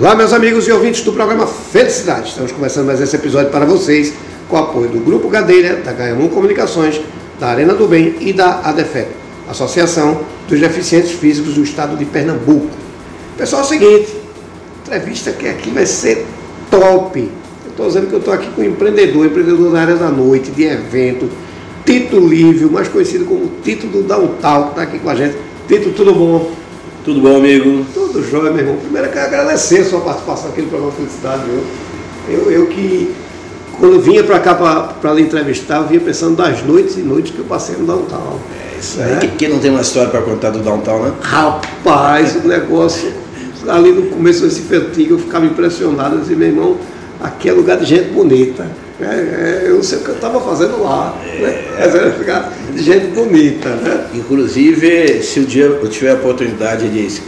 Olá, meus amigos e ouvintes do programa Felicidade. Estamos começando mais esse episódio para vocês com o apoio do Grupo Gadeira, da Gaiamun Comunicações, da Arena do Bem e da ADEFEP, Associação dos Deficientes Físicos do Estado de Pernambuco. Pessoal, é o seguinte, entrevista que aqui vai ser top. Eu estou dizendo que eu estou aqui com um empreendedor, empreendedor na área da noite, de evento, Tito Lívio, mais conhecido como Tito do Downtown, que está aqui com a gente. Tito, tudo bom? Tudo bom, amigo? Tudo jóia, meu irmão. Primeiro eu quero agradecer a sua participação aqui no programa Felicidade, viu? Eu, eu que, quando vinha para cá para lhe entrevistar, eu vinha pensando das noites e noites que eu passei no Downtown. É isso aí. Né? Quem não tem uma história para contar do Downtown, né? Rapaz, o negócio, ali no começo desse antigo, eu ficava impressionado, eu dizia, meu irmão, aqui é lugar de gente bonita. É, é, eu não sei o que eu estava fazendo lá, é, né? mas era ficar de gente bonita. Né? Inclusive, se um dia eu tiver a oportunidade de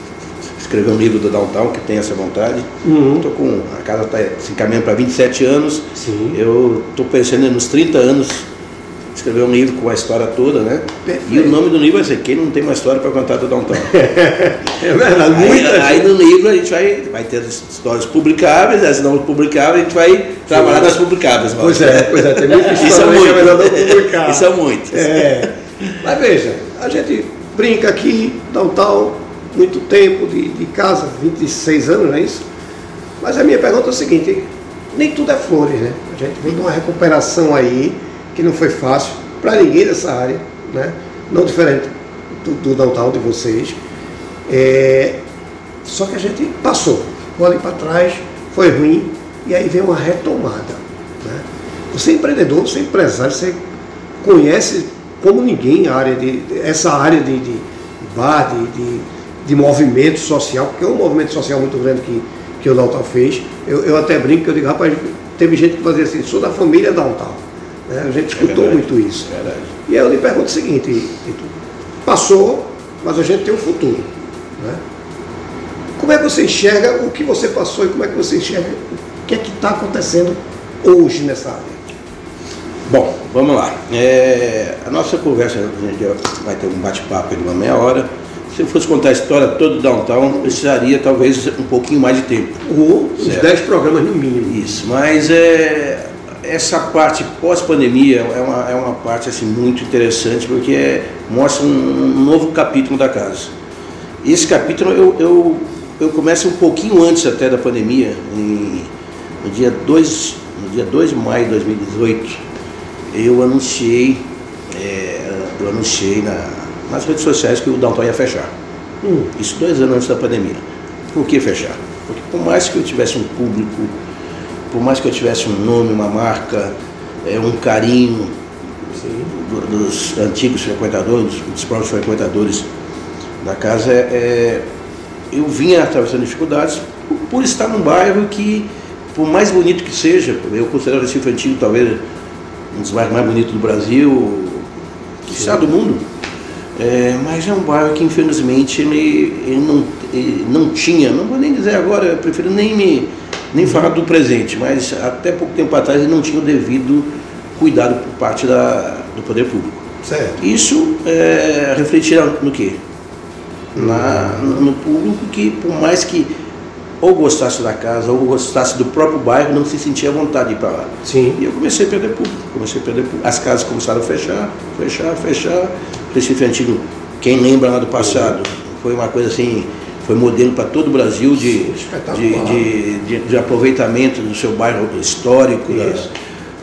escrever um livro do Downtown, que tem essa vontade, uhum. tô com, a casa está se encaminhando para 27 anos, Sim. eu estou pensando nos 30 anos escrever um livro com a história toda, né? Perfeito. E o nome do livro vai ser Quem não tem uma história para contar do Downtown. é verdade, aí, aí, no livro a gente vai, vai ter as histórias publicáveis, as não publicáveis, a gente vai trabalhar nas publicáveis. Pois é, pois é, tem muita história Isso é muito. melhor não publicar. Isso é muito. É. Mas veja, a gente brinca aqui, Downtown, muito tempo de, de casa, 26 anos, não é isso? Mas a minha pergunta é o seguinte, nem tudo é flores, né? A gente vem de uma recuperação aí, que não foi fácil para ninguém dessa área, né? não diferente do, do downtown de vocês. É, só que a gente passou, ali para trás, foi ruim, e aí veio uma retomada. Né? Você é empreendedor, você é empresário, você conhece como ninguém a área de, essa área de, de bar, de, de, de, movimento social, porque é um movimento social muito grande que, que o Downtown fez. Eu, eu até brinco eu digo, rapaz, teve gente que fazia assim, sou da família Downtown. Né? A gente escutou é muito isso. É e aí eu lhe pergunto o seguinte, passou, mas a gente tem um futuro. Né? Como é que você enxerga o que você passou e como é que você enxerga o que é que está acontecendo hoje nessa área? Bom, vamos lá. É, a nossa conversa, a gente vai ter um bate-papo de uma meia hora. Se eu fosse contar a história toda do Downtown, precisaria talvez um pouquinho mais de tempo. Ou uns 10 programas no mínimo. Isso, mas é, essa parte pós-pandemia é uma, é uma parte assim, muito interessante porque é, mostra um, um, novo capítulo da casa. Esse capítulo eu, eu, eu começo um pouquinho antes até da pandemia, em, no, dia 2, no dia 2 de maio de 2018, eu anunciei, é, eu anunciei na, nas redes sociais que o Downtown ia fechar. Hum. Isso dois anos antes da pandemia. Por que fechar? Porque por mais que eu tivesse um público por mais que eu tivesse um nome, uma marca, é, um carinho do, dos antigos frequentadores, dos próprios frequentadores da casa, é, eu vinha atravessando dificuldades por, por, estar num bairro que, por mais bonito que seja, eu considero esse antigo talvez um dos bairros mais bonitos do Brasil, que está do mundo, é, mas é um bairro que infelizmente ele, ele, não, ele não tinha, não vou nem dizer agora, eu prefiro nem me nem falar do presente, mas até pouco tempo atrás ele não tinha o devido cuidado por parte da, do poder público. Certo. Isso é, refletia no quê? Na, no público que, por mais que ou gostasse da casa ou gostasse do próprio bairro, não se sentia à vontade de ir para lá. Sim. E eu comecei a perder público, comecei a perder público. As casas começaram a fechar, fechar, fechar. Recife Antigo, quem lembra lá do passado, foi uma coisa assim, foi modelo para todo o Brasil de, de, de, de, de, aproveitamento do seu bairro histórico. Isso.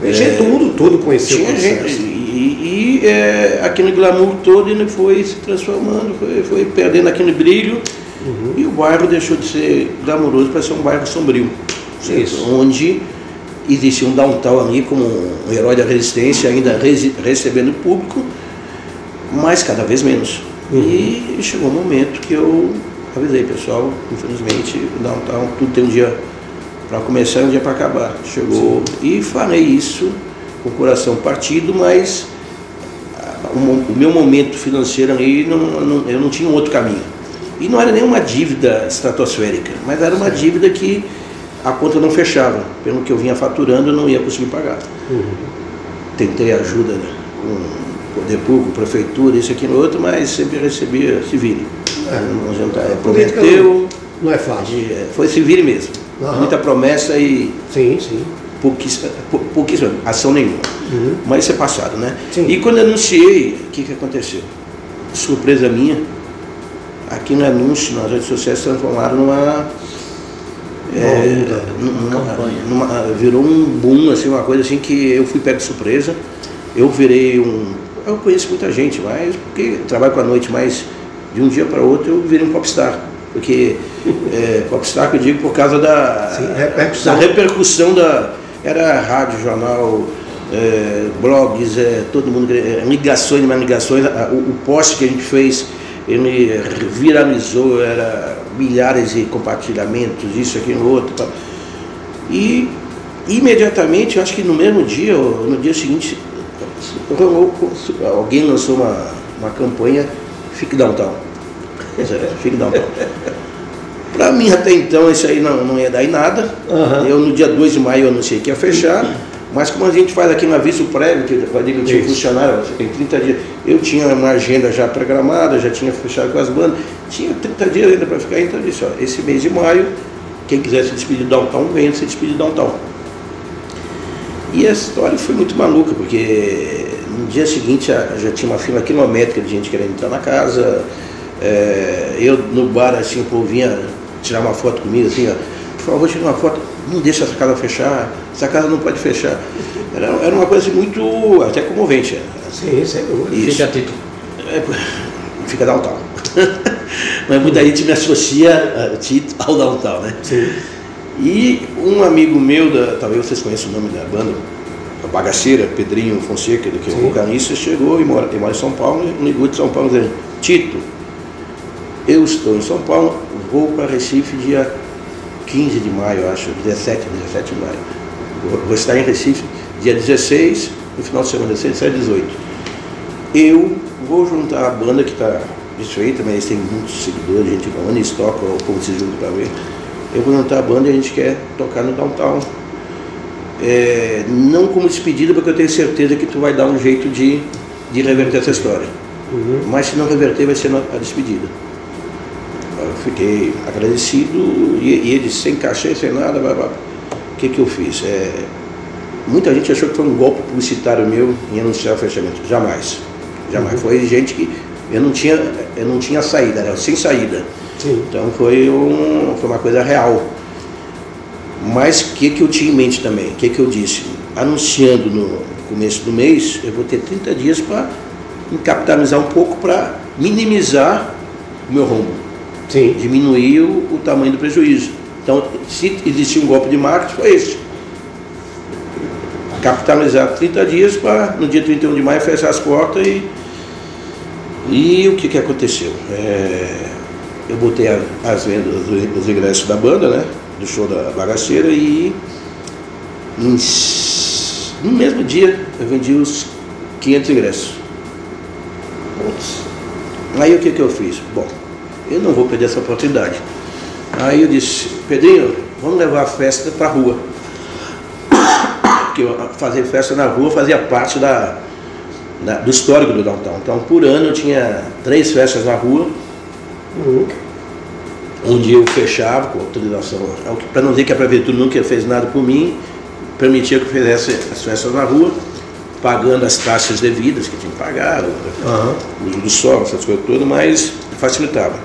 Da, gente do mundo todo conheceu tinha o gente, E, e é, aquele glamour todo ele foi se transformando, foi, foi perdendo aquele brilho uhum. e o bairro deixou de ser glamouroso para ser um bairro sombrio. Isso. Onde existia um downtown ali como um herói da resistência, ainda recebendo público, mas cada vez menos. Uhum. E chegou um momento que eu avisei, pessoal, infelizmente o downtown tudo tem um dia para começar e um dia para acabar. Chegou Sim. e falei isso com o coração partido, mas ah, o, meu momento financeiro ali, não, não, eu não tinha um outro caminho. E não era nenhuma dívida estratosférica, mas era uma dívida que a conta não fechava. Pelo que eu vinha faturando, eu não ia conseguir pagar. Uhum. Tentei ajuda né, com poder público, prefeitura, isso aqui no outro, mas sempre recebia se vire. É, não jantar. É, prometeu, Não é fácil. É, foi se vire mesmo. Aham. Muita promessa e Sim, sim. pouquíssima, pou- pouquíssima ação nenhuma. Uhum. Mas isso é passado, né? Sim. E quando eu anunciei, o que, que aconteceu? Surpresa minha, aqui no anúncio, nas redes sociais se transformaram numa. é, onda, numa- campanha. numa- virou um boom, assim, uma coisa assim que eu fui pego de surpresa. Eu virei um. Eu conheço muita gente, mas porque trabalho com a noite, mas de um dia para outro eu virei um popstar. Porque é, popstar que eu digo por causa da, Sim, repercussão. da repercussão da. Era rádio, jornal, é, blogs, é, todo mundo, é, ligações, mais ligações. A- O, o post que a gente fez, ele viralizou, era milhares de compartilhamentos, isso, aquilo, outro. tal. E imediatamente, eu acho que no mesmo dia, ou no dia seguinte, alguém lançou uma, uma campanha Fique Downtown. Fique Downtown. Para mim, até então, isso aí não, não ia dar em nada. Aham. Eu, no dia 2 de maio, eu anunciei que ia fechar. Mas como a gente faz aqui um aviso prévio, que vai demitir o Isso. funcionário, tem 30 dias. Eu tinha uma agenda já programada, já tinha fechado com as bandas. Tinha 30 dias ainda para ficar, então eu disse, ó, esse mês de maio, quem quiser se despedir do downtown, venha se despedir do downtown. E a história foi muito maluca, porque no dia seguinte já, tinha uma fila quilométrica de gente querendo entrar na casa. É, eu no bar, assim, o povo vinha tirar uma foto comigo, assim, ó, por favor, tira uma foto, não deixa essa casa fechar, essa casa não pode fechar. Era, era uma coisa assim, muito até comovente. é. Sim, sem dúvida. Isso. Fica a título. É, fica downtown. Mas muita gente me associa a Tito ao downtown, né? Sim. E um amigo meu, da, talvez vocês conheçam o nome da banda, a Bagaceira, Pedrinho Fonseca, que é o vocalista, chegou e mora, ele mora em São Paulo, e ligou de São Paulo dizendo, Tito, eu estou em São Paulo, vou para Recife dia 15 de maio, acho, 17, 17 de maio. Vou, vou estar em Recife dia 16, no final de semana 16, 17 18. Eu vou juntar a banda que está desfeita, mas eles têm muitos seguidores, a gente anda e estoca, ou como se junta para ver. Eu vou juntar a banda e a gente quer tocar no downtown. É, não como despedida, porque eu tenho certeza que tu vai dar um jeito de, de reverter essa história. Uhum. Mas se não reverter, vai ser a despedida. Eu fiquei agradecido e, e ele sem cachê, sem nada, blá, blá. o que, que eu fiz? É, muita gente achou que foi um golpe publicitário meu em anunciar o fechamento. Jamais. Jamais. Foi gente que eu não tinha, eu não tinha saída, era sem saída. Sim. Então foi, um, foi uma coisa real. Mas o que, que eu tinha em mente também? O que, que eu disse? Anunciando no começo do mês, eu vou ter 30 dias para capitalizar um pouco para minimizar o meu rombo, Sim. diminuir o, o tamanho do prejuízo. Então, se existia um golpe de marketing, foi esse. Capitalizar 30 dias para no dia 31 de maio fechar as portas e. E o que, que aconteceu? É, eu botei a- as vendas, os, os ingressos da banda, né? Do show da bagaceira e em no mesmo dia eu vendi os 500 ingressos. Putz. Aí o que, que eu fiz? Bom, eu não vou perder essa oportunidade. Aí eu disse, Pedrinho, vamos levar a festa para rua. Porque fazer festa na rua fazia parte da, da- do histórico do downtown. Então, por ano eu tinha três festas na rua, Uhum. onde eu fechava com autorização. Para não dizer que a prefeitura nunca fez nada por mim, permitia que eu fizesse as festas na rua, pagando as taxas devidas que tinha que pagar, o Aham. uso do sol, essas coisas todas, mas facilitava.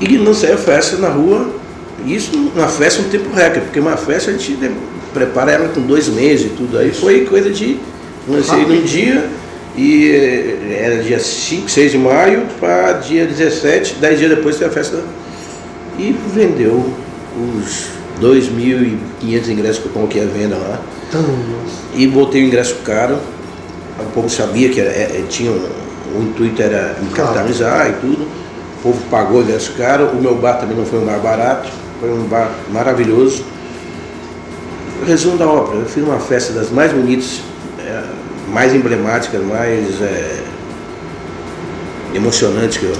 E não saía festa na rua, isso uma festa um tempo recorde, porque uma festa a gente prepara ela com dois meses e tudo. Aí foi coisa de. Lancei num dia e eh, era dia 5, 6 de maio para dia 17, 10 dias depois foi a festa. E vendeu os 2.500 ingressos que eu coloquei à venda lá. Então. E botei o ingresso caro. O povo sabia que era- é- é- tinha um- o intuito era me capitalizar e tudo. O povo pagou o ingresso caro. O meu bar também não foi um bar barato, foi um bar maravilhoso. Resumo da ópera, eu fiz uma festa das mais bonitas, é, mais emblemáticas, mais é, emocionantes que eu.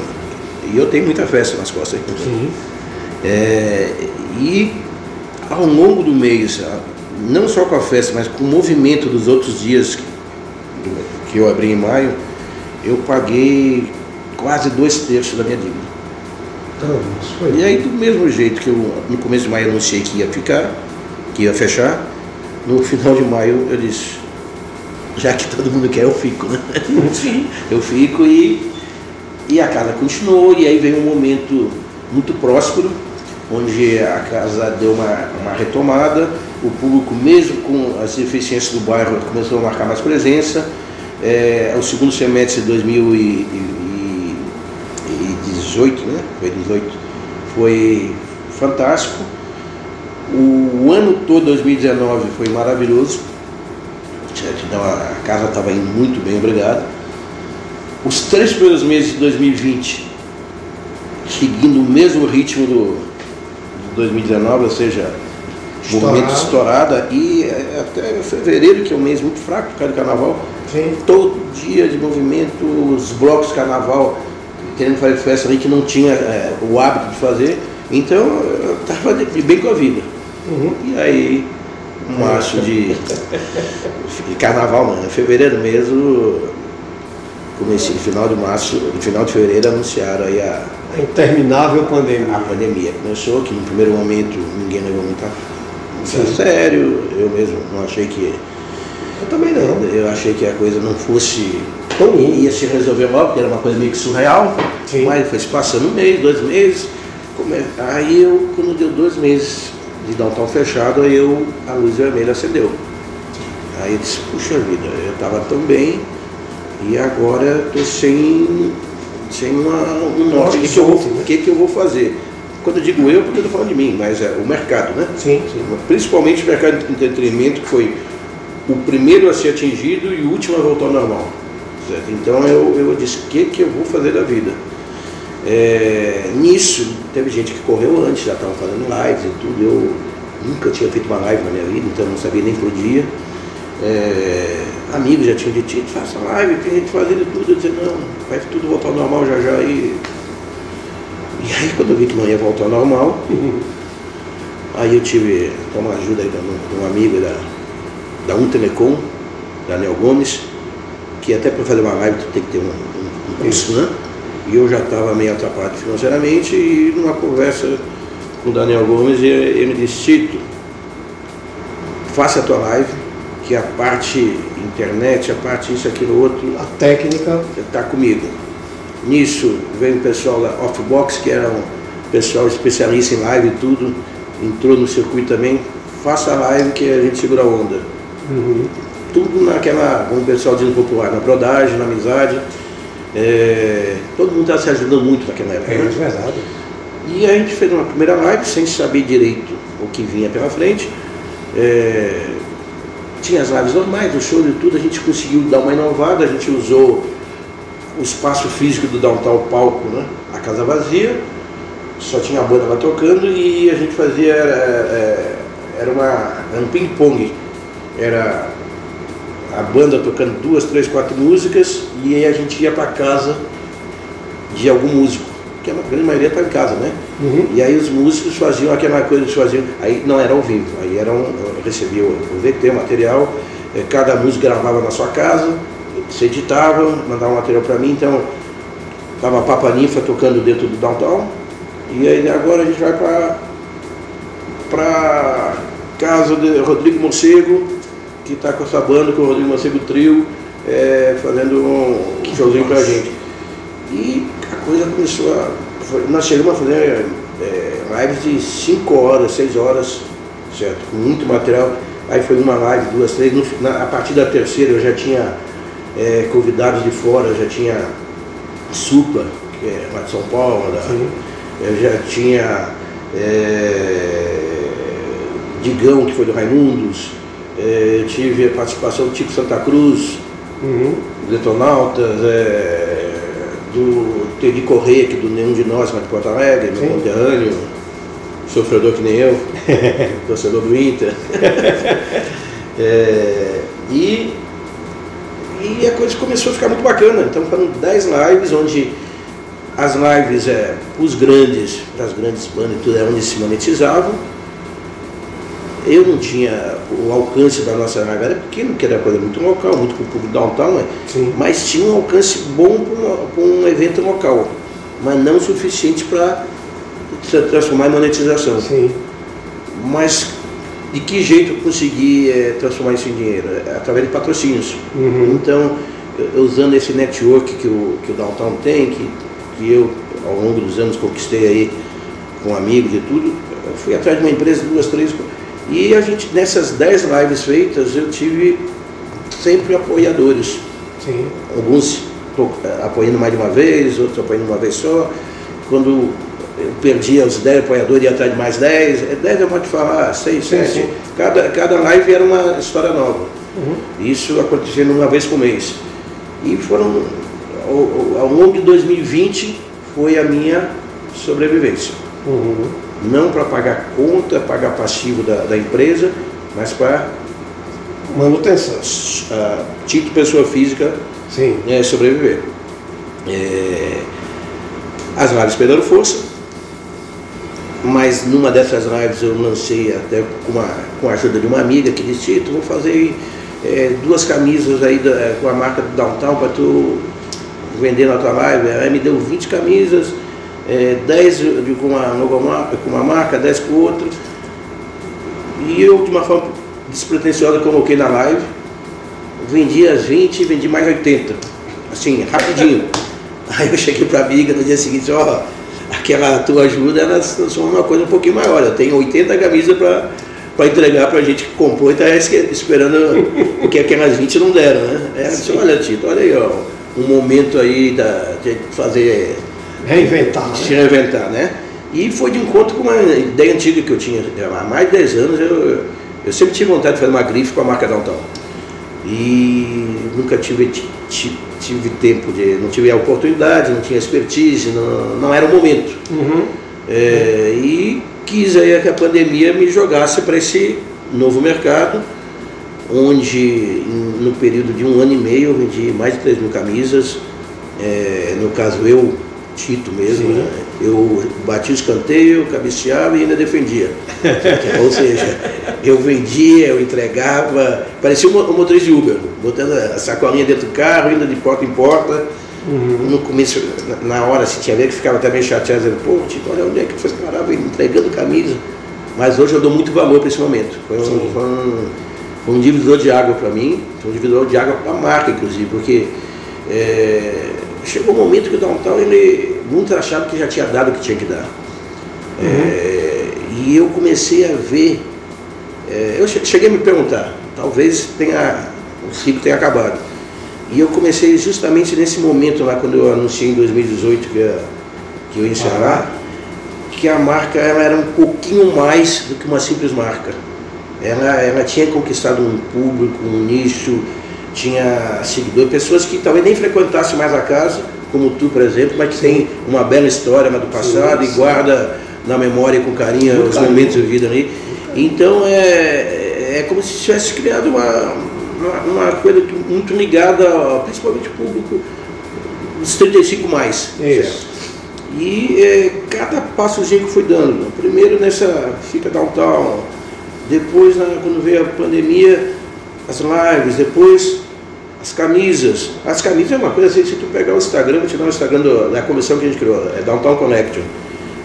E eu tenho muita festa nas costas. aí. Sim. É, e ao longo do mês, não só com a festa, mas com o movimento dos outros dias que, que eu abri em maio, eu paguei quase dois terços da minha dívida. Então, e aí, do mesmo jeito que eu no começo de maio anunciei que ia ficar, que ia fechar, no final de maio eu disse, já que todo mundo quer, eu fico, né? Sim. Eu fico e, e a casa continuou, e aí veio um momento muito próspero, onde a casa deu uma, uma retomada, o público, mesmo com as deficiências do bairro, começou a marcar mais presença. É, o segundo semestre de 2018, né? Foi 18, foi fantástico. O ano todo, 2019, foi maravilhoso. Então a casa estava indo muito bem, obrigado. Os três primeiros meses de 2020, seguindo o mesmo ritmo do, 2019, ou seja, Estourado. momento estourada, e é, até fevereiro, que é um mês muito fraco por causa do carnaval, Sim. todo dia de movimento, os blocos carnaval, querendo fazer festa ali que não tinha é, o hábito de fazer, então eu estava bem com a vida. Uhum. E aí, março de, de carnaval, não, fevereiro mesmo, comecei, final de março, final de fevereiro anunciaram aí a a interminável pandemia. A pandemia começou, que no primeiro momento ninguém levou muito a sério, eu mesmo não achei que. Eu também não. Eu achei que a coisa não fosse. Tão ia se resolver logo, porque era uma coisa meio que surreal. Sim. Mas foi se passando um mês, dois meses. Aí eu, quando deu dois meses de downtown fechado, aí eu, a luz vermelha acendeu. Aí eu disse, puxa vida, eu estava tão bem e agora estou sem sem uma, um norte. Que, que, eu vou, né? que, que eu vou fazer? Quando eu digo eu, porque eu estou falando de mim, mas é o mercado, né? Sim, sim. Principalmente o mercado de entretenimento, que foi o primeiro a ser atingido e o último a voltar ao normal. Certo? Então eu, eu disse, o que, que eu vou fazer da vida? É, nisso, teve gente que correu antes, já estava fazendo lives e tudo. Eu nunca tinha feito uma live na minha vida, então não sabia nem por dia. É, amigos já tinham dito, faça live, tem gente fazendo tudo. Eu disse, não, vai tudo voltar ao normal já já. E, e aí quando eu vi que não ia voltar ao normal, aí eu tive uma ajuda aí de um amigo da, da Untelecom, Daniel Gomes, que até para fazer uma live tu tem que ter um, um, um né? E eu já estava meio atrapalhado financeiramente e numa conversa com o Daniel Gomes ele me disse, Tito, faça a tua live, que a parte internet, a parte isso, aquilo, outro. A técnica. Está comigo. Nisso veio o pessoal da Offbox, que era um pessoal especialista em live e tudo, entrou no circuito também. Faça a live que a gente segura a onda. Uhum. Tudo naquela, como o pessoal diz popular, na brodagem, na amizade. É, todo mundo está se ajudando muito naquela época. É, né? é verdade. E a gente fez uma primeira live sem saber direito o que vinha pela frente. É, tinha as lives normais, do show e tudo, a gente conseguiu dar uma inovada, a gente usou o espaço físico do downtown palco, né? a casa vazia, só tinha a banda lá tocando e a gente fazia, era, é, era, uma, era um ping-pong, era a banda tocando duas, três, quatro músicas e aí a gente ia para casa de algum músico que a grande maioria está em casa, né? Uhum. E aí os músicos faziam aquela coisa, eles faziam, aí não era ao vivo, aí era um, recebia o VT, o material, eh, cada músico gravava na sua casa, se editava, mandava um material para mim, então estava a Papa Ninfa tocando dentro do downtown, e aí agora a gente vai para para casa de Rodrigo Morcego, que está com essa banda, com o Rodrigo Morcego Trio, é, fazendo um showzinho para a gente. E coisa começou a. Nós chegamos a fazer é, lives de 5 horas, 6 horas, certo? Com muito material. Aí foi uma live, duas, três. No, na, a partir da terceira eu já tinha é, convidados de fora, já tinha Supla, que é lá de São Paulo, da, eu já tinha é, Digão, que foi do Raimundos, é, tive a participação do Tico Santa Cruz, uhum. Detonautas, é, do Teddy Correia, que do nenhum de nós, mas de Porto Alegre, meu conterrâneo, sofredor que nem eu, torcedor do Inter. é, e, e a coisa começou a ficar muito bacana. Então foram 10 lives, onde as lives é, os grandes, as grandes bandas e tudo é onde se monetizavam eu não tinha o alcance da nossa live, era pequeno, porque era coisa muito local, muito com o público downtown, né? mas tinha um alcance bom para um evento local, mas não suficiente para transformar em monetização. Sim. Mas de que jeito eu consegui é, transformar isso em dinheiro? É, através de patrocínios. Uhum. Então, usando esse network que o, que o Downtown tem, que, que eu, ao longo dos anos, conquistei aí com amigos e tudo, eu fui atrás de uma empresa, duas, três. E a gente, nessas dez lives feitas, eu tive sempre apoiadores. Sim. Alguns apoiando mais de uma vez, outros apoiando uma vez só. Quando eu perdia os 10 apoiadores, ia atrás de mais 10. 10 eu pode falar, 6, 7. Cada, cada live era uma história nova. Uhum. Isso acontecendo uma vez por mês. E foram, ao, ao longo de 2020, foi a minha sobrevivência. Uhum. Não para pagar conta, pagar passivo da, da empresa, mas para Manutenção. uh, título pessoa física Sim. é, sobreviver. É, as lives perderam força, mas numa dessas lives eu lancei até com, uma, com a ajuda de uma amiga que disse, Tito, vou fazer é, duas camisas aí da, com a marca do Downtown para tu vender na tua live. Aí me deu 20 camisas, é, 10 de, com, uma, com uma marca, 10 com outra. E eu, de uma forma despretensiosa, coloquei na live, vendi as 20 e vendi mais 80. Assim, rapidinho. Aí eu cheguei para a amiga no dia seguinte, ó, aquela tua ajuda, ela se transforma numa coisa um pouquinho maior. Eu tenho 80 camisas para para entregar para a gente que comprou e está esperando, porque aquelas 20 não deram, né? É, disse, olha, Tito, olha aí, ó, um momento aí da, de fazer. Reinventar. De se reinventar, né? E foi de encontro com uma ideia antiga que eu tinha. Há mais de 10 anos eu, eu sempre tive vontade de fazer uma grife com a marca Downtown. E nunca tive, tive tempo de. não tive a oportunidade, não tinha expertise, não, não era o momento. Uhum. É, e quis aí que a pandemia me jogasse para esse novo mercado, onde no período de um ano e meio eu vendi mais de 3 mil camisas. É, no caso eu, Tito mesmo, né? eu bati o escanteio, cabeceava e ainda defendia. Ou seja, eu vendia, eu entregava, parecia um motorista de Uber, botando a sacolinha dentro do carro, indo de porta em porta. Uhum. No começo, na hora, se tinha ver que ficava até meio chateado, dizendo, pô, Tito, olha onde é que você parava entregando camisa. Mas hoje eu dou muito valor para esse momento. Foi um, foi um, foi um divisor de água para mim, foi um divisor de água para a marca, inclusive, porque é, chegou um momento que o Downtown, ele, muitos achavam que já tinha dado o que tinha que dar. Uhum. É, e eu comecei a ver, é, eu cheguei a me perguntar, talvez tenha, o ciclo tenha acabado. E eu comecei justamente nesse momento lá, quando eu anunciei em 2018 que, ia, que eu ia encerrar, que a marca ela era um pouquinho mais do que uma simples marca. Ela, ela tinha conquistado um público, um nicho, tinha seguidores, pessoas que talvez nem frequentassem mais a casa, como tu, por exemplo, mas que tem uma bela história do passado sim, sim. e guarda na memória com carinho Muito os carinho. momentos de vida ali. Então é, é como se tivesse criado uma, uma, uma coisa muito ligada, principalmente ao público dos 35 mais. Isso. E é, cada passozinho que fui dando, primeiro nessa fica downtown, depois na, quando veio a pandemia, as lives, depois as camisas. As camisas é uma coisa assim, se tu pegar o Instagram, vou te dar o Instagram do, da comissão que a gente criou, é Downtown Connection.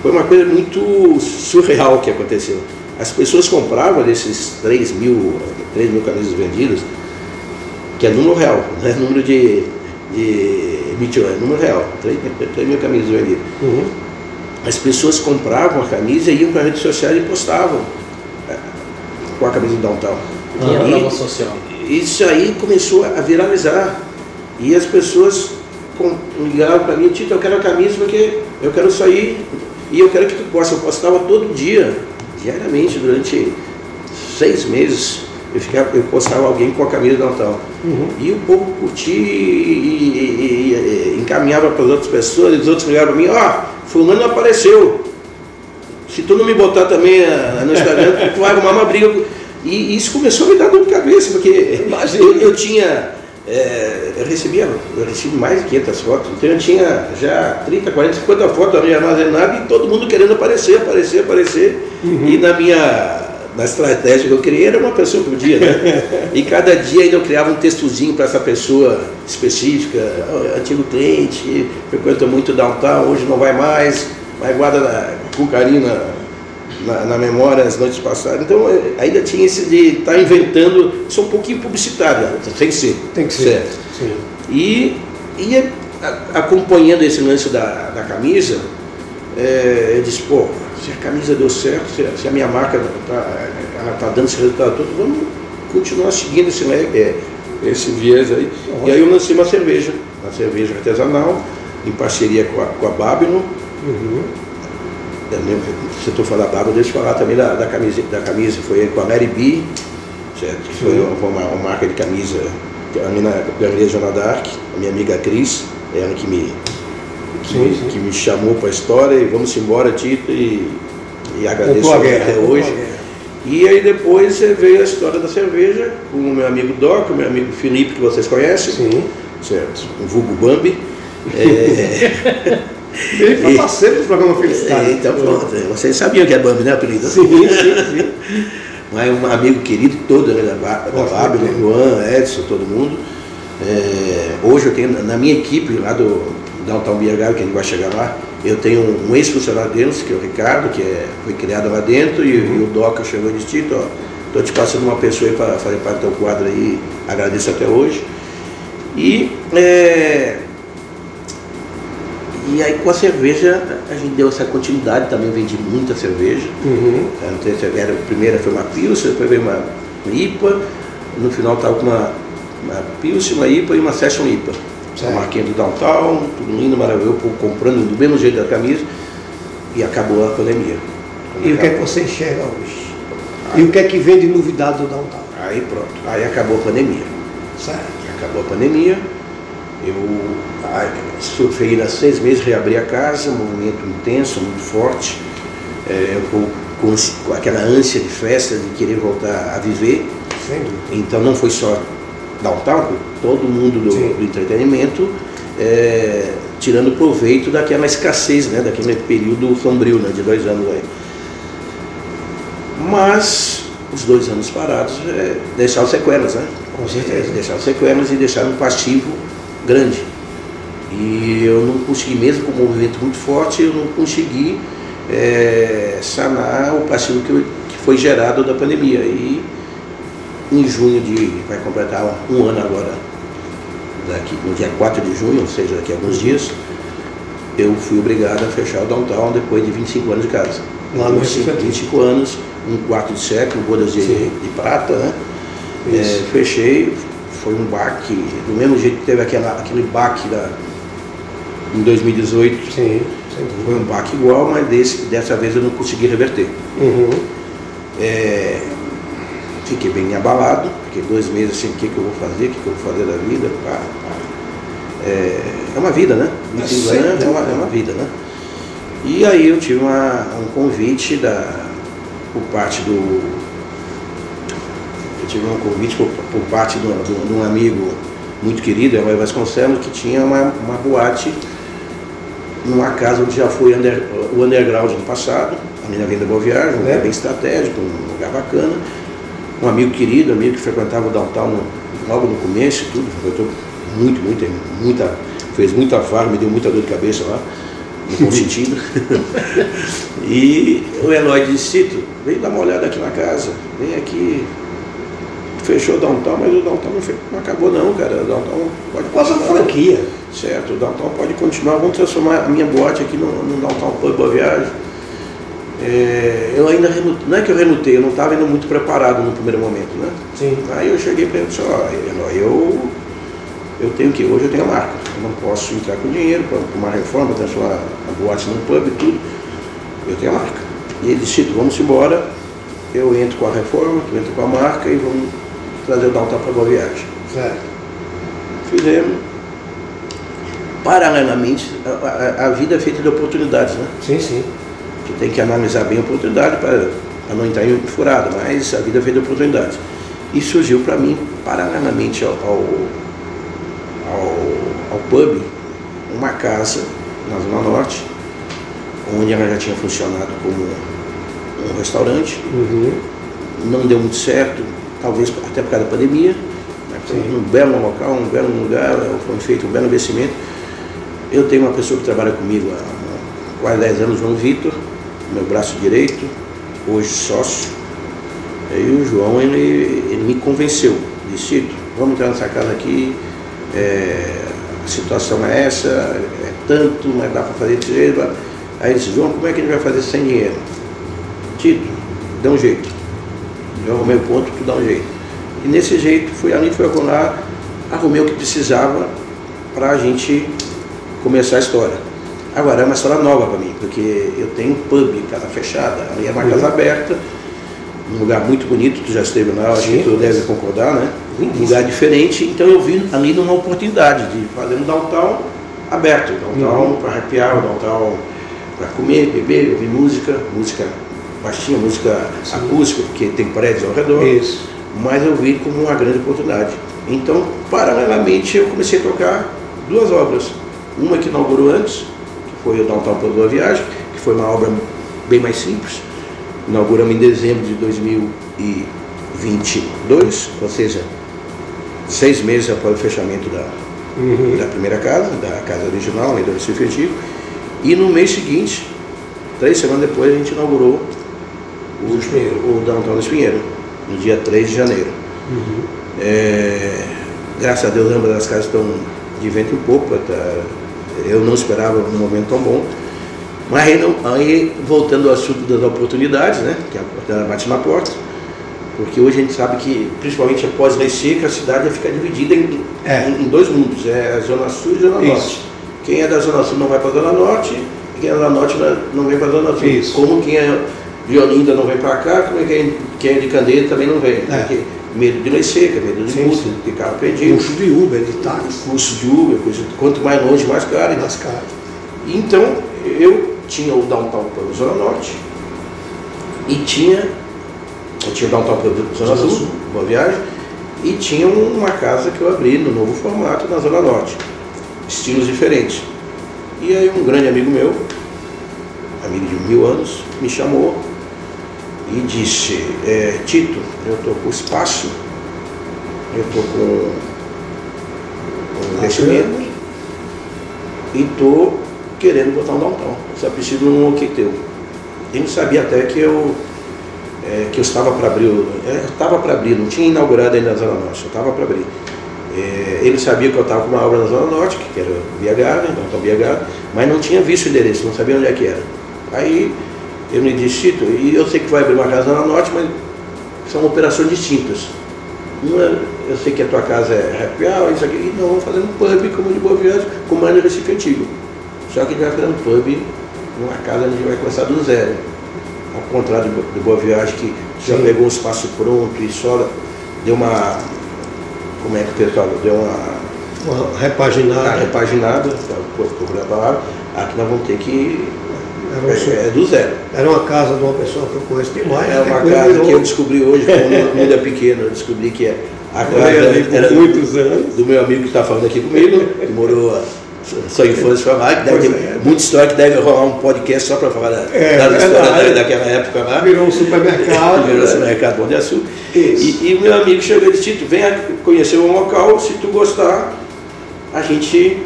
Foi uma coisa muito surreal que aconteceu. As pessoas compravam desses 3 mil, 3 mil camisas vendidas, que é número real, não é número de, de mentira, é número real, 3, 3 mil camisas vendidas. Uhum. As pessoas compravam a camisa e iam para as redes sociais e postavam é, com a camisa do Downtown. Que é a prova social. Isso aí começou a viralizar. E as pessoas ligavam para mim, Tito, eu quero a camisa porque eu quero sair e eu quero que tu possa. Eu postava todo dia, diariamente, durante seis meses. Eu, ficava, eu postava alguém com a camisa do Natal. Uhum. E o povo curtia e, e, e, e encaminhava para as outras pessoas, e os outros ligavam para mim, ó, oh, fulano apareceu. Se tu não me botar também uh, no Instagram, tu vai arrumar uma briga. E isso começou a me dar dor de cabeça, porque eu, eu, tinha. É, eu recebia, eu recebi mais de 500 fotos, então eu tinha já 30, 40, 50 fotos ali armazenadas e todo mundo querendo aparecer, aparecer, aparecer. Uhum. E na minha na estratégia que eu criei era uma pessoa por dia, né? e cada dia ainda eu criava um textozinho para essa pessoa específica, antigo cliente, frequenta muito downtown, hoje não vai mais, mas guarda na, com carinho na, na, na, memória as noites passadas. Então é, ainda tinha esse de estar tá inventando, isso é um pouquinho publicitário, né? tem que ser. Tem que ser. E, e acompanhando esse lance da, da camisa, é, eu disse, pô, se a camisa deu certo, se, se a minha marca está tá dando esse resultado todo, vamos continuar seguindo esse, é, esse viés aí. E aí eu lancei uma cerveja, uma cerveja artesanal, em parceria com a, com a Babylon. Uhum. Se tu falar Babylon, deixa eu falar também da, da, camisa, da camisa, foi com a Mary B, certo? Que foi uma, uma, marca de camisa, a minha Galeria Joana Dark, a minha amiga Cris, ela que me, que, sim, sim. que me chamou para a história e vamos embora, Tito, e, e agradeço até hoje. E aí depois veio a história da cerveja com o meu amigo Doc, o meu amigo Felipe, que vocês conhecem. Sim. Certo? O vulgo Bambi. É... Ele foi parceiro do programa Felicidade. É, então pronto, vocês sabiam que é Bambi, né, apelido? Sim, sim, sim. Mas um amigo querido todo, né, da, da Luan, Edson, todo mundo. É, hoje eu tenho na minha equipe lá do Downtown BH, que a gente vai chegar lá, eu tenho um ex-funcionário deles, que é o Ricardo, que é, foi criado lá dentro, e, e o Doca chegou e disse, Tito, ó, estou te passando uma pessoa aí para fazer parte do teu quadro aí, agradeço até hoje. E, é, e aí com a cerveja a gente deu essa continuidade, também vendi muita cerveja. Uhum. Era, a primeira foi uma Pilsen, depois veio uma IPA, no final estava com uma, uma Pilsen, uma IPA e uma Session IPA. Certo. A marquinha do downtown, tudo lindo, maravilhoso, comprando do mesmo jeito da camisa e acabou a pandemia. Quando e acabou. o que é que você enxerga hoje? Aí, e o que é que vem de novidade do downtown? Aí pronto, aí acabou a pandemia. Certo. Acabou a pandemia, eu surfei há seis meses, reabri a casa, um movimento intenso, muito forte, é, com, com, com, aquela ânsia de festa, de querer voltar a viver. Sim. Então não foi só downtown, todo mundo do, do entretenimento, é, tirando proveito daquela escassez, né, daquele período sombrio né, de dois anos aí. Mas os dois anos parados é, deixaram sequelas, né? Com certeza. É, deixaram sequelas e deixaram um passivo grande. E eu não consegui, mesmo com um movimento muito forte, eu não consegui é, sanar o passivo que, que foi gerado da pandemia. E em junho de. vai completar um ano agora, daqui, no dia 4 de junho, ou seja, daqui a alguns dias, eu fui obrigado a fechar o downtown depois de 25 anos de casa. Lá no 25, 25 anos, um quarto de século, bodas de, de prata, né? É, fechei, foi um baque, do mesmo jeito que teve aquela, aquele baque da, em 2018. Sim, foi um baque igual, mas desse, dessa vez eu não consegui reverter. Uhum. É, fiquei bem abalado, fiquei dois meses assim, o que, que eu vou fazer, o que, que eu vou fazer da vida. Pá, pá. É, é, uma vida, né? Me é, é, uma, é uma vida, né? E aí eu tive uma, um convite da, por parte do. Tive um convite por, por parte de um amigo muito querido, Eloy Vasconcelos, que tinha uma, uma boate numa casa onde já foi under, o underground no passado, a minha Venda Boa Viagem, um lugar bem estratégico, um lugar bacana um amigo querido, amigo que frequentava o downtown logo no começo, tudo, frequentou muito, muito, muita, fez muita farra, me deu muita dor de cabeça lá, no bom sentido. e o Eloy disse, Cito, vem dar uma olhada aqui na casa, vem aqui. Fechou o downtown, mas o downtown não, não acabou não, cara. O downtown pode Quase uma franquia. Certo, o downtown pode continuar, vamos transformar a minha boate aqui no, no downtown Pub Boa Viagem é, eu ainda relutei, não é que eu relutei, eu não estava ainda muito preparado no primeiro momento, né? Sim. Aí eu cheguei para ele e disse, ó, eu, eu tenho que, hoje eu tenho a marca, eu não posso entrar com dinheiro para uma reforma, transformar a boate num pub e tudo, eu tenho a marca. E ele disse, vamos embora, eu entro com a reforma, tu entra com a marca e vamos trazer o downtown para boa viagem. Certo. Fizemos. Paralelamente, a, a, a vida é feita de oportunidades, né? Sim, sim. Tu tem que analisar bem a oportunidade para não entrar em furada, mas a vida fez oportunidades. E surgiu para mim, paralelamente ao, ao, ao, ao pub, uma casa na Zona Norte, onde ela já tinha funcionado como um restaurante. Uhum. Não deu muito certo, talvez até por causa da pandemia. Foi um belo local, um belo lugar, foi feito um belo investimento. Eu tenho uma pessoa que trabalha comigo há quase 10 anos, João Vitor, meu braço direito, hoje sócio. Aí o João, ele, ele me convenceu, disse, Tito, vamos entrar nessa casa aqui, é, a situação é essa, é tanto, mas dá para fazer desse jeito. Aí ele disse, João, como é que a gente vai fazer sem dinheiro? Tito, dá um jeito. Eu arrumei o ponto, tu dá um jeito. E nesse jeito, fui ali, fui lá, arrumei o que precisava para a gente começar a história. Agora, é uma história nova para mim, porque eu tenho um pub, casa fechada, ali é uma uhum. casa aberta, um lugar muito bonito, tu já esteve lá, acho que tu deve concordar, né? Um lugar diferente, então eu vi ali numa oportunidade de fazer um downtown aberto, downtown uhum. para arrepiar, downtown para comer, beber, ouvir música, música baixinha, música Sim. acústica, porque tem prédios ao redor. Isso. Mas eu vi como uma grande oportunidade. Então, paralelamente, eu comecei a tocar duas obras. Uma que inaugurou antes, que foi o Downtown Plano da Viagem, que foi uma obra bem mais simples. Inauguramos em dezembro de 2022, ou seja, seis meses após o fechamento da, uhum. da primeira casa, da casa original, ainda do Recife Antigo. E no mês seguinte, três semanas depois, a gente inaugurou o, o Downtown do Espinheiro, no dia 3 de janeiro. Uhum. É, graças a Deus, ambas das casas estão de vento em pouco. Tá, eu não esperava um momento tão bom. Mas aí, não, aí, voltando ao assunto das oportunidades, né, que a oportunidade bate na porta, porque hoje a gente sabe que, principalmente após lei seca, a cidade fica dividida em, é. em, em, dois mundos, é a Zona Sul e a Zona Isso. Norte. Quem é da Zona Sul não vai para a Zona Norte, e quem é da Zona Norte não vem para a Zona Sul. Isso. Como quem é de Olinda não vem para cá, como é quem, quem é de Candeia também não vem. É. Porque medo de lei seca, medo de multa, de carro perdido. Custo de Uber, de táxi. Custo de Uber, custo, quanto mais longe, mais caro. Mais caro. Então, eu tinha o downtown para Zona Norte e tinha, eu tinha o downtown para Zona, Zona Sul, Sul, Boa Viagem, e tinha uma casa que eu abri no novo formato na Zona Norte, estilos diferentes. E aí um grande amigo meu, amigo de mil anos, me chamou e disse, é, Tito, eu estou com espaço, eu estou com um investimento e estou querendo botar um downtown. Só preciso de um ok teu. Ele sabia até que eu, é, que eu estava para abrir, é, estava para abrir, não tinha inaugurado ainda na Zona Norte, eu estava para abrir. É, ele sabia que eu estava com uma obra na Zona Norte, que era Garden, Downtown Via Garden, mas não tinha visto o endereço, não sabia onde é que era. Aí eu me disse, Tito, e eu sei que vai abrir uma casa na Norte, mas são operações distintas. Uma, eu sei que a tua casa é happy hour, isso aqui, e não, vamos fazer um pub como de Boa Viagem, como é no Recife Antigo. Só que a gente vai fazer um pub numa casa onde a gente vai começar do zero. Ao contrário do Boa Viagem, que já Sim. pegou um espaço pronto e só deu uma. Como é que o pessoal deu uma. Uma repaginada. Uma repaginada, procurar a palavra. Aqui nós vamos ter que era é, é, do zero. Era uma casa de uma pessoa que eu conheço demais. É uma casa virou... que eu descobri hoje, quando eu era pequeno, eu descobri que é a casa era muitos anos. do meu amigo que está falando aqui comigo, que morou a sua infância foi lá, que deve ter é. muita história que deve rolar um podcast só para falar da, é, das histórias daquela época lá. Virou um supermercado. Virou um supermercado Pão de Açúcar. E, o meu amigo chegou e disse, Tito, venha conhecer o local, se tu gostar, a gente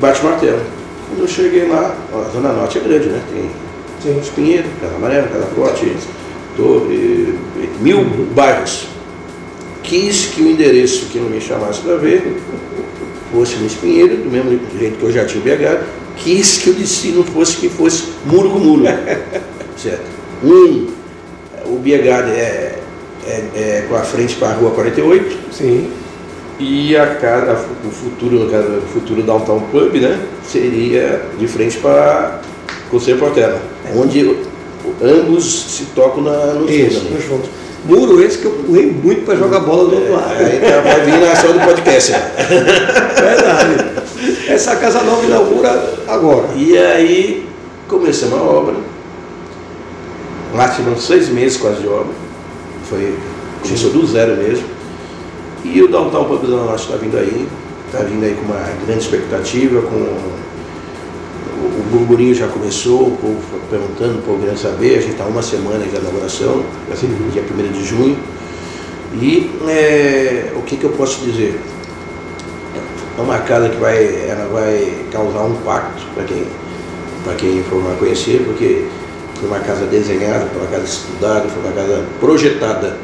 bate martelo. Quando eu cheguei lá, ó, a Zona Norte é grande, né? Tem Sim. Espinheiro, Casa Amarela, Casa Forte, Torre, mil bairros. Quis que o endereço que não me chamasse para ver fosse no Espinheiro, do mesmo jeito que eu já tinha BH, quis que o destino fosse que fosse muro com muro. certo? Um, o BH é, é, é com a frente para a rua 48. Sim. E a casa, o futuro, o futuro Downtown Pub, né, seria de frente para Conselho Portela, onde ambos se tocam na, no Isso, fundo. Né? Muro esse que eu pulei muito para jogar bola do outro lado. É, aí tá, vai vir na ação do podcast. Né? Verdade. Essa casa nova inaugura agora. E aí começamos a obra. Lá tivemos seis meses quase de obra. Foi, começou do zero mesmo e o Downtown Pub Zona Norte está vindo aí, está vindo aí com uma grande expectativa, com o burburinho já começou, o povo perguntando, o povo querendo saber, a gente está uma semana de elaboração, assim, dia 1 de junho. E é, o que, que eu posso dizer? É uma casa que vai, ela vai causar um impacto para quem para quem for lá conhecer, porque foi uma casa desenhada, foi uma casa estudada, foi uma casa projetada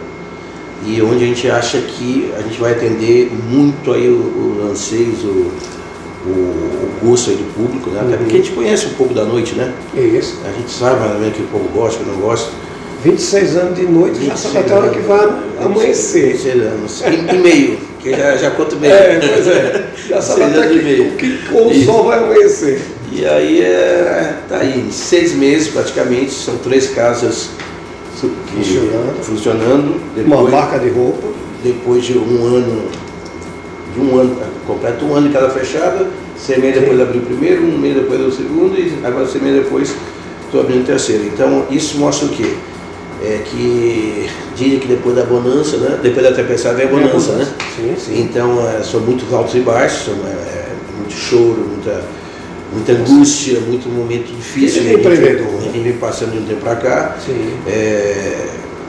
e onde a gente acha que a gente vai atender muito aí os anseios, o, o, o gosto aí do público, né? Até porque a gente conhece um pouco da noite, né? Isso. A gente sabe mais ou menos que o povo gosta, que não gosta. 26 anos de noite, já sabe até a hora que vai amanhecer. 26 anos. E, e meio, que já, já conta meio. É, pois é. Já sabe até que, meio. que o sol vai amanhecer. E aí, é, tá aí, seis meses praticamente, são três casas funcionando. funcionando depois, Uma marca de roupa. Depois de um ano, de um ano, completo um ano de cada fechada, seis meses depois abriu o primeiro, um mês depois o segundo e agora seis meses depois estou abrindo o terceiro. Então isso mostra o quê? É que dizem que depois da bonança, né? depois da tempestade vem a bonança, né? Sim, sim. Então é, são muitos altos e baixos, são, é, é, muito choro, muita muita angústia, muito momento difícil. Ele é empreendedor. A gente vem passando de um tempo para cá. É,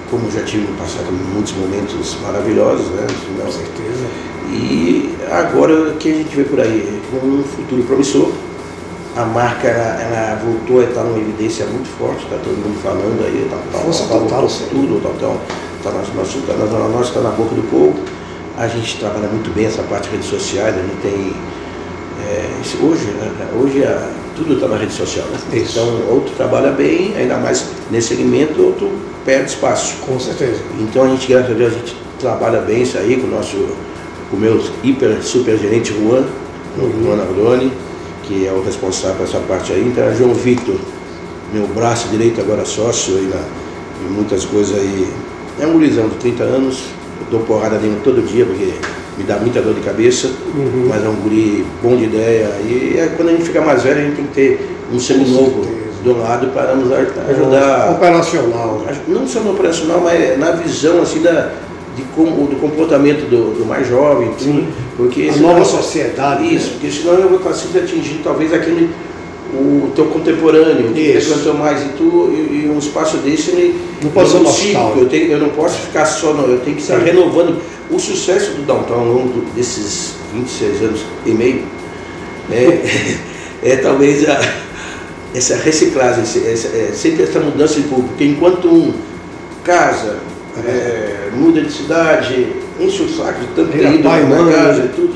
como já tive passado muitos momentos maravilhosos, né? Com certeza. E agora o que a gente vê por aí? Com um futuro promissor. A marca ela, voltou a estar numa evidência muito forte, está todo mundo falando aí, tá, tá, Força tá, total, tudo, tá, tá, tá, na, tá na Zona Norte, está na boca do povo. A gente trabalha muito bem essa parte de redes sociais, a gente tem é, hoje, né, hoje a, tudo está na rede social, né? Então, outro trabalha bem, ainda mais nesse segmento, outro perde espaço. Com certeza. Então, a gente, graças a Deus, a gente trabalha bem isso aí com o nosso, com o meu hiper super gerente Juan, uhum. Juan Ardoni, que é o responsável por essa parte aí. Então, é João Vitor, meu braço direito agora sócio aí na, em muitas coisas aí. É um gurizão de 30 anos, eu dou porrada nele todo dia, porque me dá muita dor de cabeça, uhum. mas é um guri bom de ideia. E é, quando a gente fica mais velho, a gente tem que ter um seminovo do lado para nos ajudar. Operacional. Não só no operacional, mas na visão assim da, de como, do comportamento do, do mais jovem. Sim. Porque a senão, nova sociedade. Isso, né? porque senão eu vou estar sempre atingindo talvez aquele o teu contemporâneo, que frequentou mais e tu e, e, um espaço desse ele não pode ser ciclo, eu, tenho, eu não posso ficar só, não, eu tenho que estar Sim. renovando. O sucesso do Downtown ao longo desses 26 anos e meio é, é talvez a, essa reciclagem, essa, é, sempre essa mudança de público, porque enquanto um casa, é, muda de cidade, enche o saco de tanto ter ido na casa e tudo,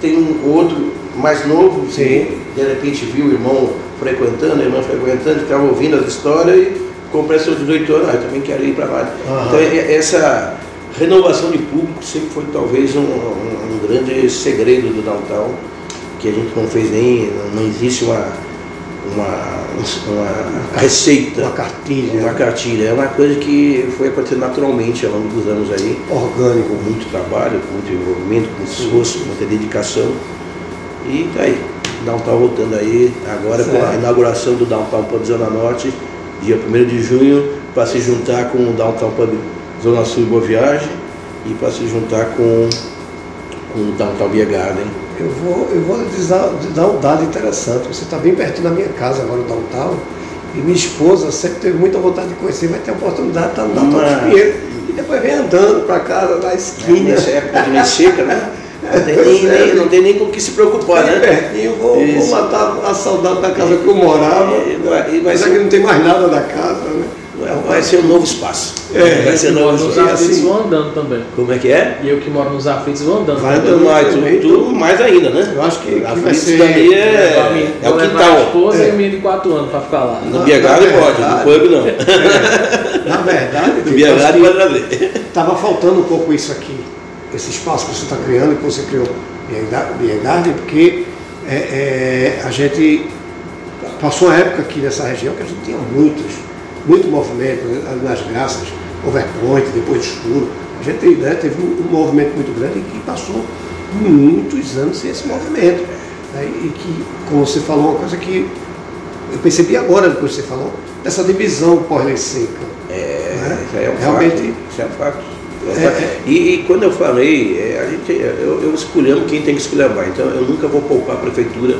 tem um outro mais novo, Sim. De repente viu o irmão frequentando, a irmã frequentando, ficava ouvindo as histórias e comprei seus 18 anos, ah, eu também quero ir para lá. Uhum. Então essa renovação de público sempre foi talvez um, um, um, grande segredo do downtown, que a gente não fez nem, não existe uma, uma, uma receita. Uma cartilha. Uma cartilha. É uma coisa que foi acontecendo naturalmente ao longo dos anos aí. Orgânico. Com muito trabalho, com muito envolvimento, com muito esforço, com muita dedicação. E tá aí. Downtown voltando aí, agora certo. com a inauguração do Downtown Pub Zona Norte, dia 1 de junho, para se juntar com o Downtown Pub Zona Sul e Boa Viagem e para se juntar com, com o Downtown Beer Garden. Eu vou, eu vou dar, dar um dado interessante. Você está bem pertinho da minha casa agora, o Downtown, e minha esposa sempre teve muita vontade de conhecer, vai ter a oportunidade de estar no Downtown Mas... Pinheiro. E depois vem andando para casa, na esquina. É, nessa época de seca, né? Não tem, nem, nem, não tem nem com o que se preocupar, né? Pertinho, vou, vou matar a saudade da casa que eu morava. E, mas aqui não tem mais nada da casa, né? Vai ser um novo espaço. É, vai ser novo espaço. Os aflitos assim, vão andando também. Como é que é? E eu que moro nos aflitos vou andando. Vai andando mais, tu, tu, mais ainda, né? Eu acho que, que vai ser. É, é, o quintal. A esposa é. e menino de 4 anos para ficar lá. No Biagari pode, no pub não. Na verdade, no Biagari pode trazer. Estava faltando um pouco isso aqui, esse espaço que você está criando, que você criou Biagari, porque é, é, a gente passou uma época aqui nessa região que a gente tinha muitos muito movimento nas graças, overpoint, depois de escuro. A gente né, teve um, um, movimento muito grande que passou muitos anos sem esse movimento. Né, e que, como você falou, uma coisa que eu percebi agora, depois que você falou, dessa divisão pós-lei seca. É, né? isso é um Realmente, fato. Isso é um fato. É, e, e, quando eu falei, é, a gente, eu, eu escolhendo quem tem que escolher então eu nunca vou poupar a prefeitura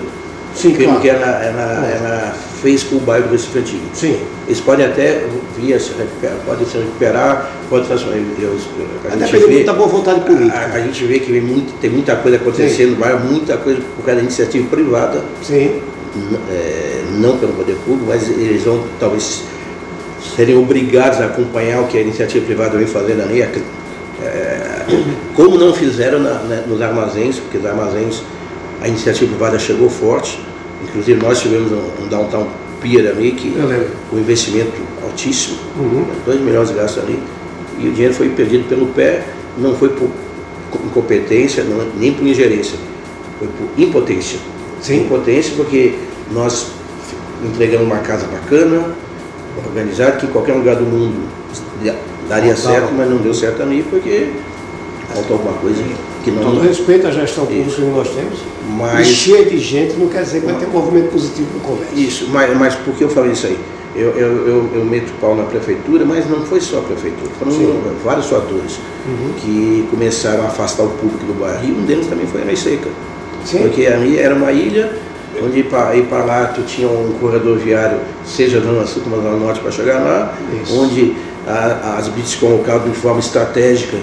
Sim, porque claro. ela, ela, ela fez com o bairro do Recife Antigo. Sim. Eles podem até vir se recuperar, podem se recuperar, podem transformar. A gente vê, muita boa vontade política. A, a, gente vê que muito, tem muita coisa acontecendo Sim. no bairro, muita coisa por causa da iniciativa privada. Sim. é, não pelo poder público, mas eles vão talvez serem obrigados a acompanhar o que a iniciativa privada vem fazendo ali, é, como não fizeram na, né, nos armazéns, porque os armazéns a iniciativa privada chegou forte, inclusive nós tivemos um, um downtown pier ali, que com investimento altíssimo, uhum. 2 milhões de gastos ali, e o dinheiro foi perdido pelo pé, não foi por incompetência, não, nem por ingerência, foi por impotência. Sim. Impotência porque nós entregamos uma casa bacana, organizada, que em qualquer lugar do mundo daria certo, mas não deu certo ali porque faltou alguma coisa que não. Todo respeito à gestão pública que nós temos, mas cheia de gente não quer dizer que vai ter um movimento positivo no comércio. Isso, mas, mas por que eu falei isso aí? Eu, eu, eu, eu meto pau na prefeitura, mas não foi só a prefeitura, foram Sim. vários fatores uhum. que começaram a afastar o público do bairro. E um deles também foi a Lei Seca. Sim. Porque ali era uma ilha onde ir para lá tu tinha um corredor viário, seja Zona Sul como Zona Norte para chegar lá, Isso. onde a, as blitz colocavam de forma estratégica,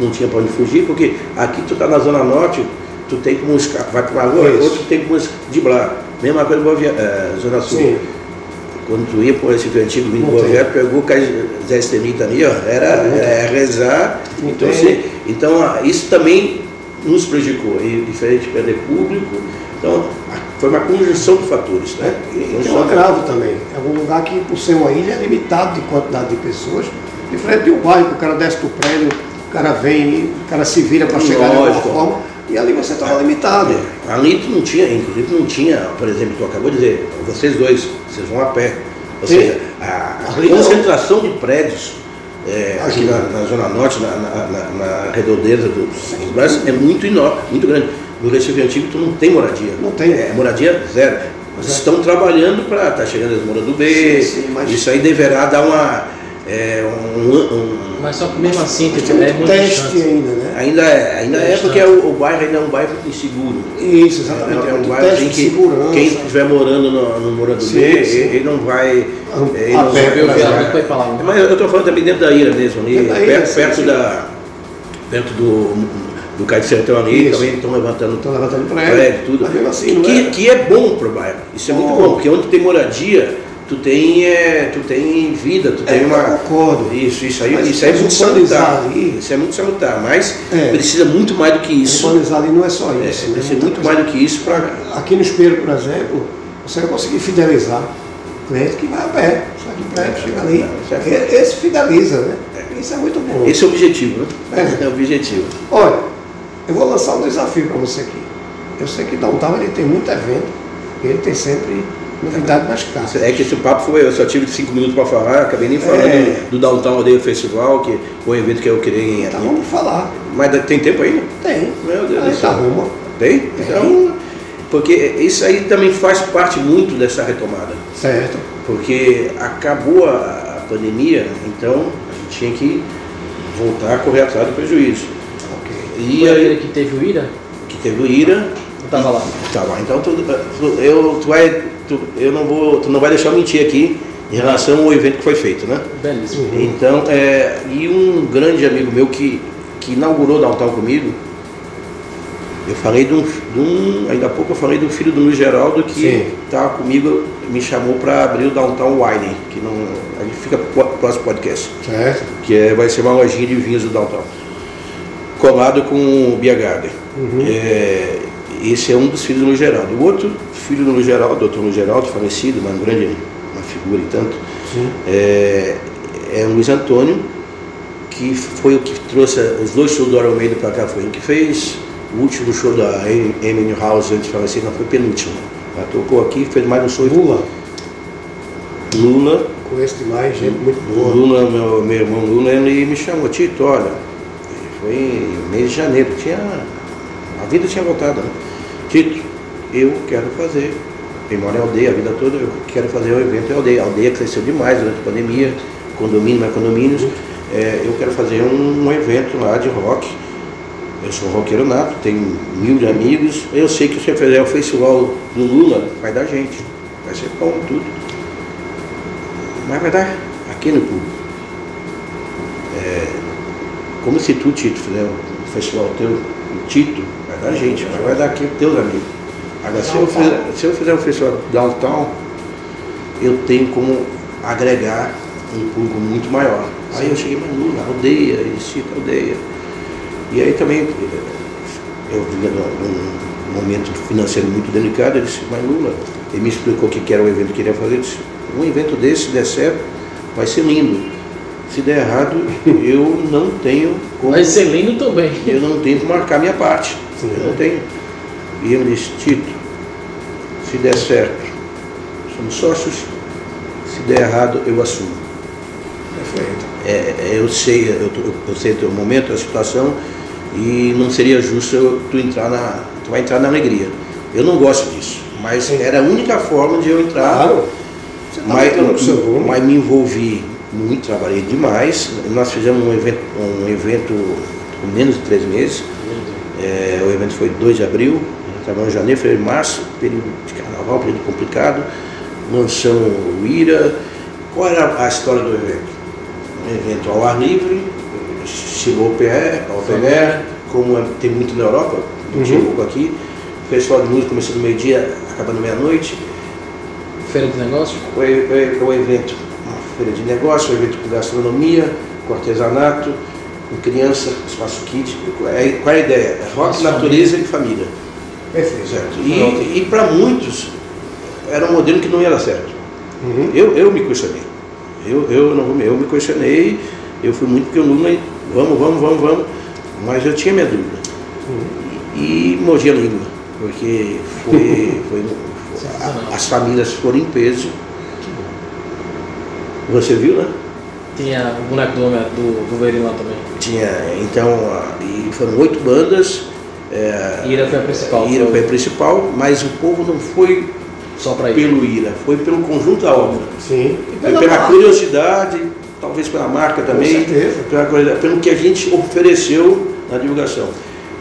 não tinha para onde fugir, porque aqui tu está na Zona Norte, tu tem como escapar, vai para uma rua, outro tem como driblar. Mesma coisa Boa Via, uh, Zona Sul. Sim. Quando tu ia por esse antigo vindo Boa pegou o Zé Estelita ali, ó, era, era rezar. Então, assim, então, isso também nos prejudicou, e diferente perder público. Então, foi uma conjunção de fatores. Né? E tem um agravo também. É um lugar que, por ser uma ilha, é limitado de quantidade de pessoas. Diferente de um bairro, o cara desce do prédio, o cara vem, o cara se vira para chegar de alguma forma. E ali você estava limitado. É. Ali tu não tinha, inclusive não tinha, por exemplo, tu acabou de dizer, vocês dois, vocês vão a pé. Ou Sim. seja, a, a concentração de prédios é, aqui na, na, Zona Norte, na, na, na redondeza do Brasil, é muito enorme, muito grande. No Recife Antigo tu não tem moradia. Não tem. É moradia zero. Eles estão trabalhando para. Está chegando as moradas do B. Sim, sim, mas... Isso aí deverá dar uma. É, um, um, mas só que mesmo assim, tipo, é muito teste distante. ainda, né? Ainda é, ainda é, é porque é o, o, bairro ainda é um bairro inseguro. Isso, exatamente. É, é um bairro em que quem estiver morando no, no Morando sim, B, ele, ele não vai. Ele não vai, Mas eu estou falando também dentro da ilha mesmo, ali, perto, perto, da, perto do do Cais de Sertão ali, também estão levantando, estão levantando prédio, prédio tudo. Assim, que, é? que é bom para o bairro. Isso é muito bom, porque onde tem moradia, tu tem, é, tu tem vida, tu tem é, uma. Eu concordo. Isso, isso aí, isso é muito salutar. Ali, isso é muito salutar, mas é, precisa muito mais do que isso. Urbanizar ali não é só é, isso. É, precisa muito mais do que isso para. Aqui no Espelho, por exemplo, você vai conseguir fidelizar o cliente que vai a pé. Sai do prédio, chega ali. É esse fideliza, né? Isso é muito bom. Esse é o objetivo, né? É, o objetivo. Olha, eu vou lançar um desafio para você aqui. Eu sei que Downtown ele tem muito evento, ele tem sempre novidade nas casas. É que esse papo foi, eu só tive cinco minutos para falar, acabei nem falando é. do, do Downtown Aldeia Festival, que foi um evento que eu queria Então vamos falar. Mas tem tempo ainda? Tem. Meu Deus do céu. Arruma. Tem? tem? Então, porque isso aí também faz parte muito dessa retomada. Certo. Porque acabou a, a pandemia, então a gente tinha que voltar a correr atrás do prejuízo. E Foi aí, aquele que teve o Ira? Que teve o Ira. Eu tava lá. Tava. Então tu, tu, eu, tu vai, tu, eu não vou, tu não vai deixar eu mentir aqui em relação ao evento que foi feito, né? Belíssimo. Uhum. Então, é, e um grande amigo meu que, que inaugurou Downtown comigo, eu falei de um, de um, ainda há pouco eu falei do filho do Luiz Geraldo que estava comigo, me chamou para abrir o Downtown Wine, que não, a gente fica pro próximo podcast. Certo. Que é, vai ser uma lojinha de vinhos do Downtown colado com o Bia Garden. Uhum. É, esse é um dos filhos do Luiz Geraldo. O outro filho do Luiz Geraldo, doutor Luiz Geraldo, falecido, uma grande uma figura e tanto, é, é o Luiz Antônio, que foi o que trouxe os dois shows do Almeida para cá, foi o que fez o último show da Emily House antes de falecer, não foi penúltimo. Ela tocou aqui, fez mais um show. Lula. Lula. Conheço demais, gente muito boa. Lula, meu, meu irmão Lula, ele me chamou, Tito, olha, foi mês de janeiro. Tinha, a vida tinha voltado. Né? Tito, eu quero fazer. Eu moro em aldeia a vida toda, eu quero fazer um evento em aldeia. A aldeia cresceu demais durante a pandemia, condomínio, mais condomínios. É, eu quero fazer um, um, evento lá de rock. Eu sou roqueiro nato, tenho mil de amigos. Eu sei que se eu fizer o festival do Lula, vai dar gente. Vai ser bom tudo. Mas vai dar aqui no público. É, como se tu, Tito, fizer um festival teu, o Tito, vai dar gente, mas vai dar aqui teus amigos. Agora, se eu, fizer, se eu fizer um festival downtown, eu tenho como agregar um público muito maior. Aí eu cheguei, mas Lula, aldeia, Cita aldeia. E aí também, eu vinha num momento financeiro muito delicado, eu disse, mas Lula, ele me explicou o que era o evento que ele queria fazer, eu disse, um evento desse, se der certo, vai ser lindo. Se der errado, eu não tenho como. Vai ser lindo também. Eu não tenho como marcar minha parte. Sim. eu não tenho. E me disse, Tito, se der certo, somos sócios, se der errado, eu assumo. Perfeito. É, é, eu sei, eu, eu sei o teu momento, a situação, e não seria justo eu, tu entrar na. Tu vai entrar na alegria. Eu não gosto disso, mas Sim. era a única forma de eu entrar. Claro. Você tá Mas, mas me envolvi muito, trabalhei demais. Nós fizemos um evento, um evento com menos de três meses. É, o evento foi 2 de abril, trabalhamos em janeiro, fevereiro, março, período de carnaval, período complicado. Mansão Uira. Qual era a história do evento? Um evento ao ar livre, estilo OPR, OPR, como é- tem muito na Europa, Uhum. tinha pouco aqui. Festival de música começando meio-dia, acabando meia-noite. Feira de negócio? O, e- o evento, feira de negócio, evento com gastronomia, com artesanato, com criança, espaço kit. É- Qual é a ideia? É rock, natureza e família. Perfeito. Certo? E, e para muitos era um modelo que não ia dar certo. Uhum. Eu, eu me questionei. Eu, eu, não, eu me questionei, eu fui muito porque o Lula, vamos, vamos, vamos, vamos, mas eu tinha minha dúvida. E, e mordi a língua, porque foi, foi, Sensacional. a- as famílias foram em peso. Você viu, né? Tinha o boneco do do Wolverine lá também. Tinha, então, e foram oito bandas. É, Ira foi a principal. Ira foi a principal, mas o povo não foi Só ir. pelo Ira, foi pelo conjunto da obra. Sim. E Foi pela marca. curiosidade, talvez pela marca também, certeza. pela coisa, pelo que a gente ofereceu na divulgação.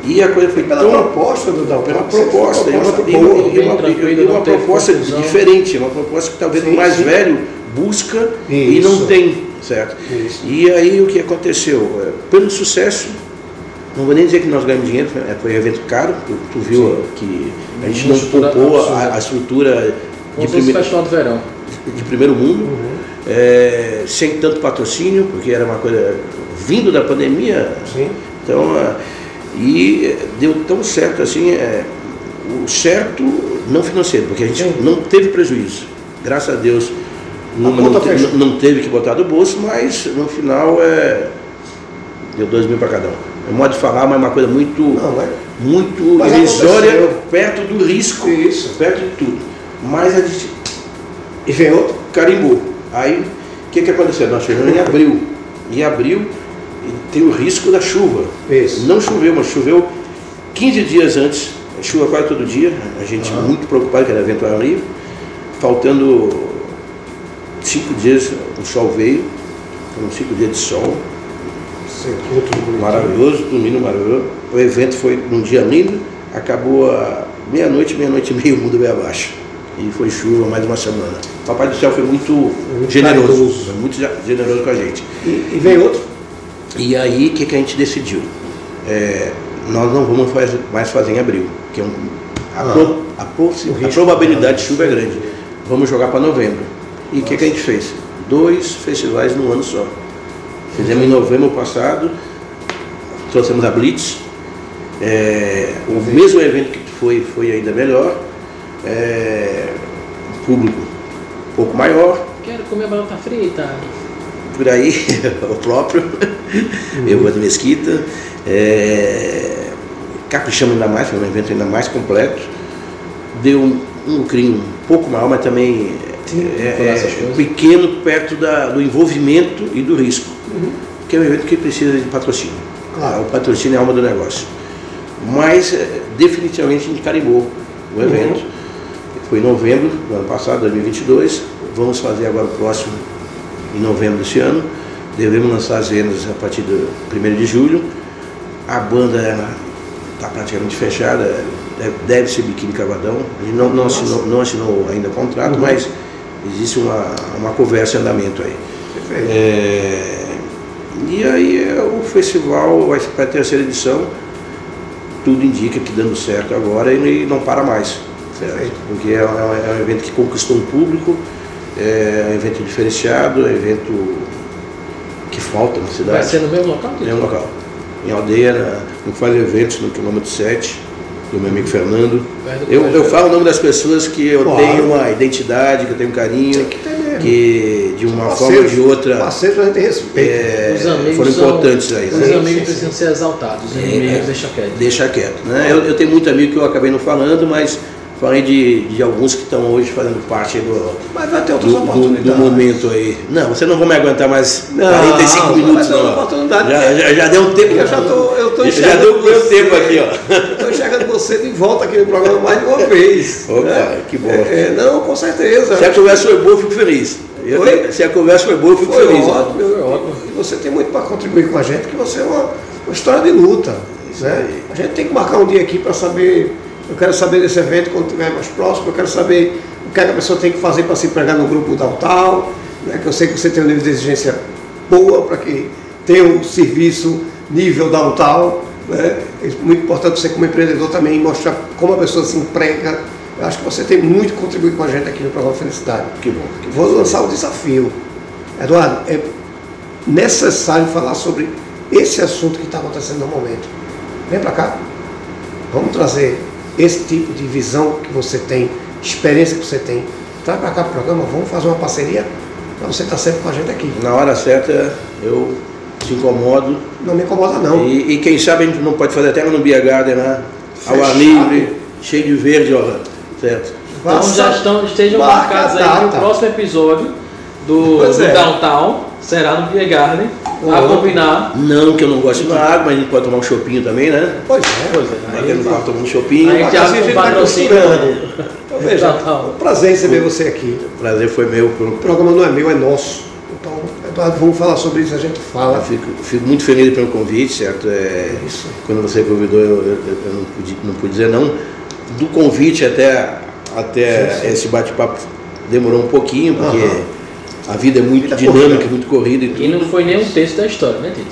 E a coisa foi E pela tão proposta do Dalton. pela proposta, e uma, proposta e uma- e uma- e uma não teve proposta confusão. diferente, uma proposta que talvez Sim, o mais sim. velho busca e Isso. não tem, certo? Isso. E aí o que aconteceu? É, Pelo sucesso, não vou nem dizer que nós ganhamos dinheiro, foi, é, foi um evento caro, tu, tu viu Sim. que a gente não poupou a, a estrutura de, primeiro- festival de verão. de primeiro mundo, Uhum. é, sem tanto patrocínio, porque era uma coisa vindo da pandemia, Sim. então, e deu tão certo assim, é, o certo não financeiro, porque a gente Sim. não teve prejuízo. Graças a Deus, não, te- não- teve que botar do bolso, mas no final é, deu dois mil para cada um. É modo de falar, mas é uma coisa muito, Não, é. muito Mas irrisória, aconteceu. perto do risco, Isso. perto de tudo. Mas a gente E vem outro. carimbou. Aí, o que, que aconteceu? Nós chegamos em abril. Em abril tem o risco da chuva. Isso. Não choveu, mas choveu 15 dias antes. Chuva quase todo dia. A gente muito preocupado que era ar livre. Faltando cinco dias, o sol veio. Foram cinco dias de sol. Maravilhoso, domingo maravilhoso. O evento foi num dia lindo. Acabou a meia-noite, meia-noite e meia, o mundo veio abaixo. E foi chuva mais uma semana. O Papai do Céu foi muito, Muito generoso. caridoso. Foi muito generoso com a gente. E, e vem outro. E aí, o que, que a gente decidiu? É, nós não vamos faz- mais fazer em abril, porque é um- a, Ah. pro- a possi- O a probabilidade de chuva é grande. Vamos jogar para novembro. E o que, que a gente fez? Dois festivais no ano só. Fizemos em novembro passado, trouxemos a Blitz. É, o mesmo evento que foi, foi ainda melhor. É, público um pouco maior, Quero comer batata frita. por aí, o próprio, eu vou de Mesquita. É, caprichamos ainda mais, foi um evento ainda mais completo. Deu um, um lucrinho um pouco maior, mas também Sim, é, é, coisas. pequeno perto da- do envolvimento e do risco. Que é um evento que precisa de patrocínio. Claro. O patrocínio é a alma do negócio. Mas é, definitivamente a gente carimbou o evento. Foi em novembro do ano passado, 2022. Vamos fazer agora o próximo em novembro desse ano. Devemos lançar as vendas a partir do 1 de julho. A banda está praticamente fechada, deve, deve ser Biquíni Cavadão. A gente não, não, assinou, não assinou ainda o contrato, Uhum. mas existe uma, uma conversa em andamento aí. Perfeito. É, e aí é, o festival vai para a terceira edição, tudo indica que dando certo agora e não para mais. certo? Porque é, um- é um evento que conquistou um público, é um evento diferenciado, é um evento que falta na cidade. Vai ser no mesmo local? É um local. Em aldeia, na, no Faz Eventos, no quilômetro 7, do meu amigo Fernando. Eu, eu falo o nome das pessoas que eu Claro. tenho uma identidade, que eu tenho um carinho, que que de uma forma ou Parceiros- de outra Parceiros a gente respeita. é, Os amigos foram são- importantes aí. Os né? Amigos precisam ser exaltados, os É, inimigos deixa quieto. Deixa quieto. Né? Eu, eu tenho muito amigo que eu acabei não falando, mas falei de, de alguns que estão hoje fazendo parte do, Mas vai ter outras do, do, oportunidades. do momento aí. Não, você não vai me aguentar mais Não, 45 vai minutos, não. Já, já, já deu um tempo. Eu já tô, eu tô já deu meu você. tempo aqui, ó. Estou enxergando você de volta aqui no programa mais de uma vez. Opa, né? que bom. É, é, não, com certeza. Se a conversa foi boa, eu fico feliz. Eu- se a conversa foi boa, eu fico Foi feliz. ótimo, Foi ótimo. E você tem muito para contribuir com a gente, que você é uma, uma história de luta. Né? A gente tem que marcar um dia aqui para saber. Eu quero saber desse evento quando estiver mais próximo, eu quero saber o que, é que a pessoa tem que fazer para se empregar no grupo Downtown, né? que eu sei que você tem um nível de exigência boa para que tenha um serviço nível Downtown. Né? É muito importante você como empreendedor também mostrar como a pessoa se emprega. Eu acho que você tem muito que contribuir com a gente aqui no programa Felicidade. Que bom. Vou lançar o desafio. Eduardo, é necessário falar sobre esse assunto que está acontecendo no momento. Vem para cá. Vamos trazer esse tipo de visão que você tem, experiência que você tem. Traz para cá o programa, vamos fazer uma parceria para você estar sempre com a gente aqui. Na hora certa, eu te incomodo. Não me incomoda não. E, e quem sabe a gente não pode fazer até no Beer Garden, né? Ao ar livre, cheio de verde, ó. Certo? Então já estão, estejam marca marcados aí que o data. próximo episódio do, do é. Downtown será no Beer Garden. A combinar. Não que eu não goste de tomar água, mas a gente pode tomar um chopinho também, né? Pois é. Pois é. Aqui no quarto tomando um chopinho. Aí já Assim a gente patrocínio. costurando. Então veja, Downtown. é um prazer receber você aqui. O prazer foi meu. O programa não é meu, é nosso. Então, Eduardo, vamos falar sobre isso, a gente Eu fala. fico, fico muito feliz pelo convite, certo? É, Isso. Quando você convidou, eu, eu- eu não, pude, não pude dizer não. Do convite até, até Sim, sim. esse bate-papo demorou um pouquinho, porque Aham. a vida é muito Vida dinâmica, corrida. muito corrida e tudo. E não foi nem um texto da história, né, Tito?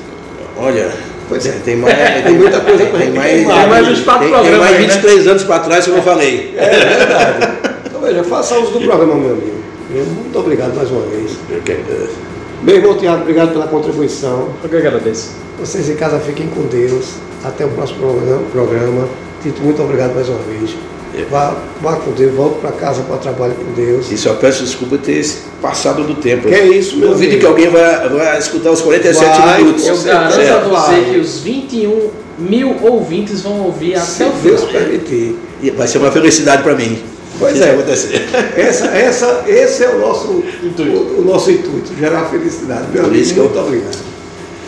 Olha, Pois é. tem mais. Tem muita coisa pra tem mais. Tem mais uns quatro tem, tem programas mais aí, né? 23 anos para trás que eu não falei. É verdade. Então veja, faça uso do programa, meu amigo. Eu- Muito obrigado mais uma vez. Meu irmão Tiago, obrigado pela contribuição. Eu que agradeço. Vocês em casa fiquem com Deus. Até o próximo programa. programa. Tito, muito obrigado mais uma vez. Vá, vá com Deus, volte para casa para trabalho com Deus. E só peço desculpa ter passado do tempo. Que é isso, meu Duvido que alguém vai, vai escutar os 47 Vai, minutos. Eu garanto tá- a você que os 21 mil ouvintes vão ouvir Se até o Deus final. permitir. Vai ser uma felicidade para mim. Pois é. acontecer. Essa, essa, esse é o nosso o, o nosso intuito, gerar felicidade. Meu Por amigo, eu- muito obrigado.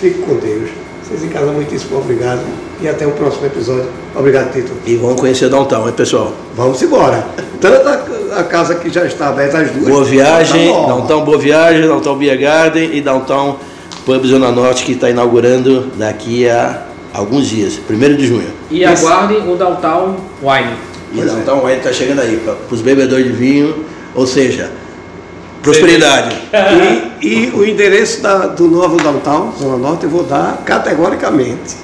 Fique com Deus. Vocês em casa, muitíssimo obrigado. E até o próximo episódio. Obrigado, Tito. E vamos conhecer Downtown, hein, pessoal? Vamos embora. Tanto a, a casa que já está aberta, as duas. Boa viagem, Tá bom. Downtown Boa Viagem, Downtown Beer Garden e Downtown Pub Zona Norte, que está inaugurando daqui a alguns dias, 1 de junho. E aguardem o Downtown Wine. Pois é. Downtown Wine está chegando aí, para os bebedores de vinho, ou seja, prosperidade. E, e o endereço da- do novo Downtown, Zona Norte, eu vou dar categoricamente.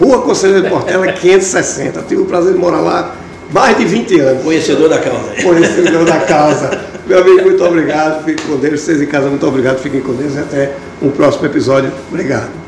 Rua Conselheiro Portela, 560. Tive o prazer de morar lá mais de 20 anos. Conhecedor da causa. Conhecedor da casa. Meu amigo, muito obrigado. Fique com Deus. Vocês em casa, muito obrigado. Fiquem com Deus e até um próximo episódio. Obrigado.